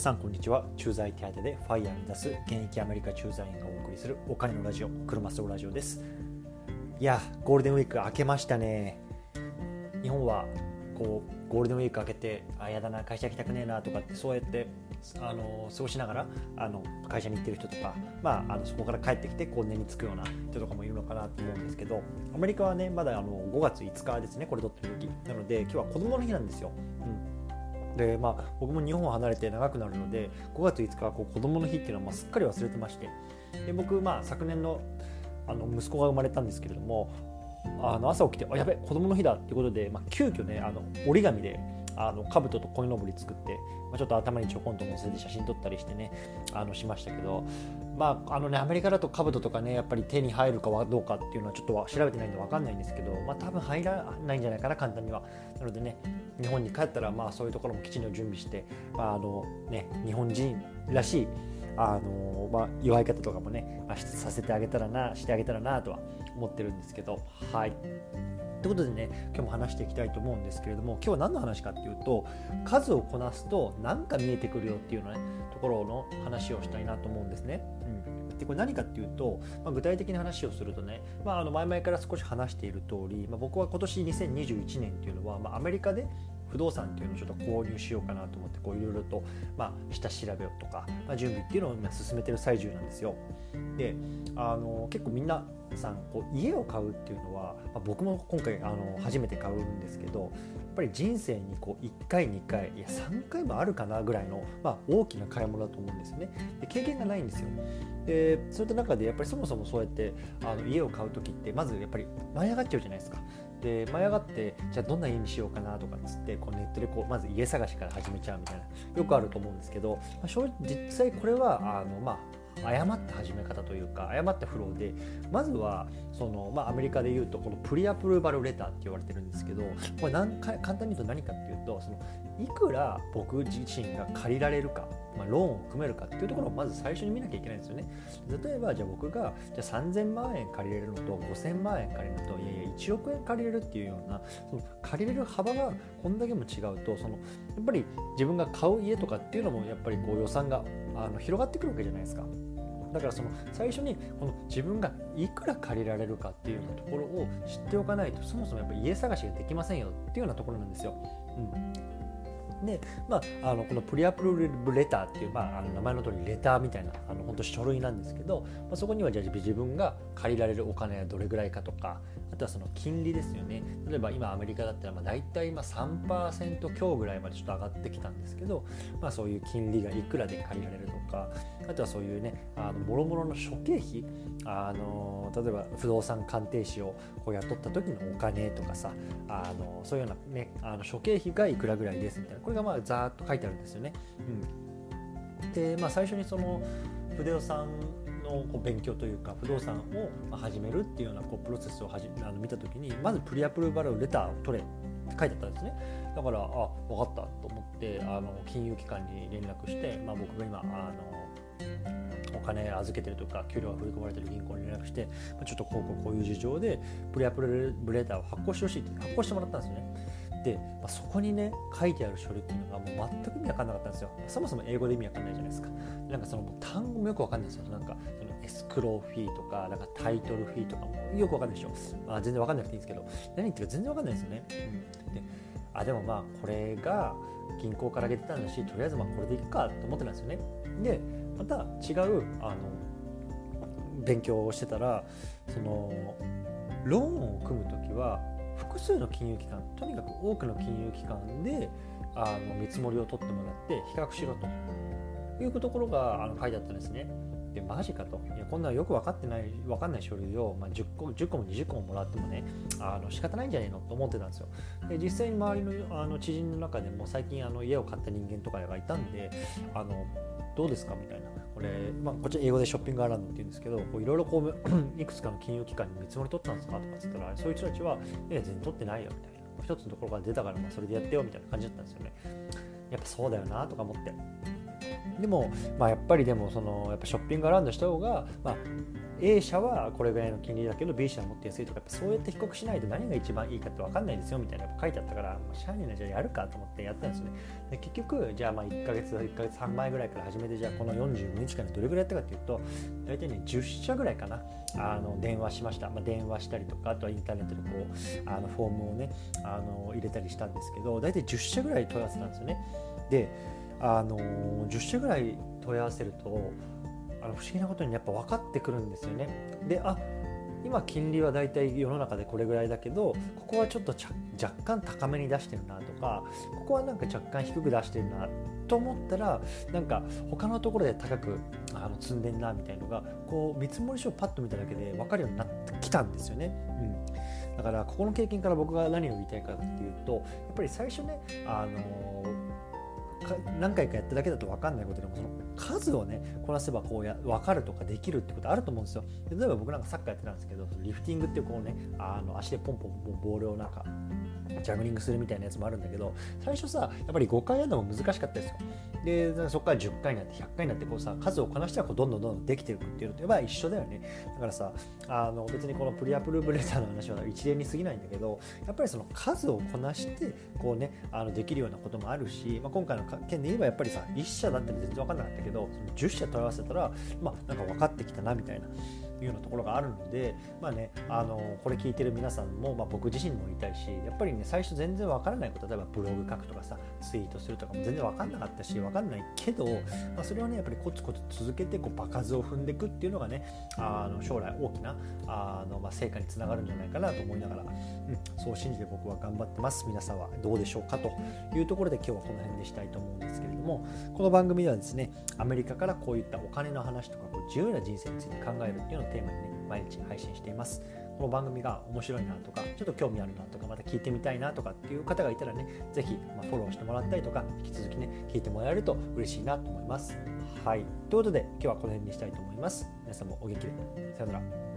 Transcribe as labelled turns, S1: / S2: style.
S1: さんこんにちは。駐在手当でファイヤーに出す現役アメリカ駐在員がお送りするお金のラジオ車スロラジオです。いやゴールデンウィーク明けましたね。日本はこうゴールデンウィーク明けてあやだな会社行きたくねえなとかってそうやってあの過ごしながらあの会社に行ってる人とか、まあ、あのそこから帰ってきてこう寝につくような人とかもいるのかなと思うんですけどアメリカはねまだあの5月5日ですねこれ撮ってる時。なので今日は子供の日なんですよ、うん。でまあ、僕も日本を離れて長くなるので5月5日はこう子供の日っていうのはまあすっかり忘れてましてで僕、まあ、昨年のあの息子が生まれたんですけれどもあの朝起きてあやべ子供の日だっていうことで、まあ、急遽ねあの折り紙であの兜と鯉のぼり作って、まあ、ちょっと頭にちょこんと乗せて写真撮ったりしてねあのしましたけど、まああのね、アメリカだと兜とかねやっぱり手に入るかどうかっていうのはちょっと調べてないんで分かんないんですけど、まあ、多分入らないんじゃないかな簡単には。なのでね日本に帰ったらまあそういうところもきちんと準備して、まああのね、日本人らしいあのまあ、祝い方とかもね、まあ、させてあげたらなしてあげたらなとは思ってるんですけどはい。ということでね今日も話していきたいと思うんですけれども今日は何の話かっていうと数をこなすと何か見えてくるよっていうのねところの話をしたいなと思うんですね。うん、でこれ何かっていうと、まあ、具体的な話をするとね、まあ、あの前々から少し話している通り、まあ、僕は今年2021年っていうのは、まあ、アメリカで不動産っていうのをちょっと購入しようかなと思ってこういろいろと、まあ、下調べをとか、まあ、準備っていうのを今進めてる最中なんですよ。であの結構みんなさんこう家を買うっていうのは、まあ、僕も今回あの初めて買うんですけどやっぱり人生にこう1回2回いや3回もあるかなぐらいの、まあ、大きな買い物だと思うんですよね。で経験がないんですよ。でそういった中でやっぱりそもそもそうやってあの家を買う時ってまずやっぱり舞い上がっちゃうじゃないですか。で舞い上がってじゃあどんな家にしようかなとかっつってこうネットでこうまず家探しから始めちゃうみたいなよくあると思うんですけど、まあ、正実際これはあのまあ誤った始め方というか誤ったフローでまずはその、まあ、アメリカでいうとこのプリアプルーバルレターって言われてるんですけどこれ何か簡単に言うと何かっていうとそのいくら僕自身が借りられるか、まあ、ローンを組めるかっていうところをまず最初に見なきゃいけないんですよね例えばじゃあ僕がじゃあ3000万円借りれるのと5000万円借りるのといやいや1億円借りれるっていうようなその借りれる幅がこんだけも違うとそのやっぱり自分が買う家とかっていうのもやっぱりこう予算があの広がってくるわけじゃないですか。だからその最初にこの自分がいくら借りられるかっていうようなところを知っておかないとそもそもやっぱ家探しができませんよっていうようなところなんですよ。うんで、まあ、あのこのプリアプロブレターっていう、まあ、あの名前の通りレターみたいなあの本当書類なんですけど、まあ、そこにはじゃあ自分が借りられるお金はどれぐらいかとかあとはその金利ですよね。例えば今アメリカだったらまあ大体今3%強ぐらいまでちょっと上がってきたんですけど、まあ、そういう金利がいくらで借りられるとかあとはそういうねあのもろもろの諸経費あの例えば不動産鑑定士をこう雇った時のお金とかさあのそういうようなねあの諸経費がいくらぐらいですみたいなこれがまあざーっと書いてあるんですよね。うん、で、まあ、最初にその不動産のこう勉強というか不動産を始めるっていうようなこうプロセスをはじあの見た時にまずプリアプルバルレターを取れ書いてあったんですね。だからあ分かったと思ってあの金融機関に連絡して、まあ、僕が今あのお金預けてるとか給料が振り込まれてる銀行に連絡してちょっとこうこういう事情でプリアプルレーターを発行してほしいって発行してもらったんですよね。で、まあ、そこにね書いてある書類っていうのがもう全く意味わかんなかったんですよ。そもそも英語で意味わかんないじゃないですか。なんかその単語もよくわかんないですよ。なんかそのエスクローフィーとかなんかタイトルフィーとかもよくわかんないでしょ、まあ、全然わかんなくていいんですけど。何言ってるか全然わかんないですよね、うん、であでもまあこれが銀行から出てたんだしとりあえずまあこれでいくかと思ってたんですよねでまた違うあの勉強をしてたらそのローンを組む時は複数の金融機関とにかく多くの金融機関であの見積もりを取ってもらって比較しろというところがあの書いてあったんですね。でマジかと。いやこんなよく分かってない分かんない書類を、まあ、10, 個10個も20個ももらってもねあの仕方ないんじゃないのと思ってたんですよ。で実際に周りのあの知人の中でも最近あの家を買った人間とかがいたんであのどうですかみたいな。これ、まあ、こっち英語でショッピングアラウンドって言うんですけどいろいろこう いくつかの金融機関に見積もり取ったんですかとかっつったらそういう人たちは「いや全然取ってないよ」みたいな。一つのところから出たからまあそれでやってよみたいな感じだったんですよね。やっぱそうだよなとか思って。でも、まあ、やっぱりでもそのやっぱショッピングアラウンドした方が、まあ、A 社はこれぐらいの金利だけど B 社はもっと安いとかそうやって比較しないと何が一番いいかって分かんないですよみたいな書いてあったからもう社員なじゃやるかと思ってやったんですよね。で結局じゃあまあ1ヶ月1ヶ月半前ぐらいから始めてじゃあこの45日間でどれぐらいやったかっていうと大体ね10社ぐらいかなあの電話しました、まあ、電話したりとかあとはインターネットでこうあのフォームをねあの入れたりしたんですけど大体10社ぐらい問い合わせたんですよね。であの10社ぐらい問い合わせるとあの不思議なことにやっぱ分かってくるんですよね。であ今金利はだいたい世の中でこれぐらいだけどここはちょっと若干高めに出してるなとかここはなんか若干低く出してるなと思ったらなんか他のところで高くあの積んでんなみたいのがこう見積書をパッと見ただけで分かるようになってきたんですよね。うん、だからここの経験から僕が何を言いたいかっていうとやっぱり最初ねあの何回かやっただけだと分かんないことでもその数をねこなせばこうや分かるとかできるってことあると思うんですよ。例えば僕なんかサッカーやってたんですけどリフティングってこうねあの足でポンポンボールをなんかジャグリングするみたいなやつもあるんだけど最初さやっぱり5回やるのも難しかったですよ。でそこから10回になって100回になってこうさ数をこなしてはこうどんどんどんどんできていくっていうのとやっぱ一緒だよね。だからさあの別にこのプリアプルーブレターの話は一連に過ぎないんだけどやっぱりその数をこなしてこうねあのできるようなこともあるし、まあ、今回の件で言えばやっぱりさ1社だったら全然分かんなかったけどその10社問い合わせたらまあなんか分かってきたなみたいな。いうようなところがあるので、まあね、あのこれ聞いてる皆さんも、まあ、僕自身もいたいしやっぱりね最初全然わからないこと例えばブログ書くとかさツイートするとかも全然わかんなかったしわかんないけど、まあ、それをねやっぱりコツコツ続けてこう場数を踏んでいくっていうのがねあの将来大きなあの、まあ、成果につながるんじゃないかなと思いながら、うん、そう信じて僕は頑張ってます。皆さんはどうでしょうかというところで今日はこの辺でしたいと思うんですけれどもこの番組ではですねアメリカからこういったお金の話とかこう自由な人生について考えるっていうのをテーマにね毎日配信しています。この番組が面白いなとかちょっと興味あるなとかまた聞いてみたいなとかっていう方がいたらね是非、まフォローしてもらったりとか引き続きね聞いてもらえると嬉しいなと思います。はい。ということで今日はこの辺にしたいと思います。皆さんもお元気で。さよなら。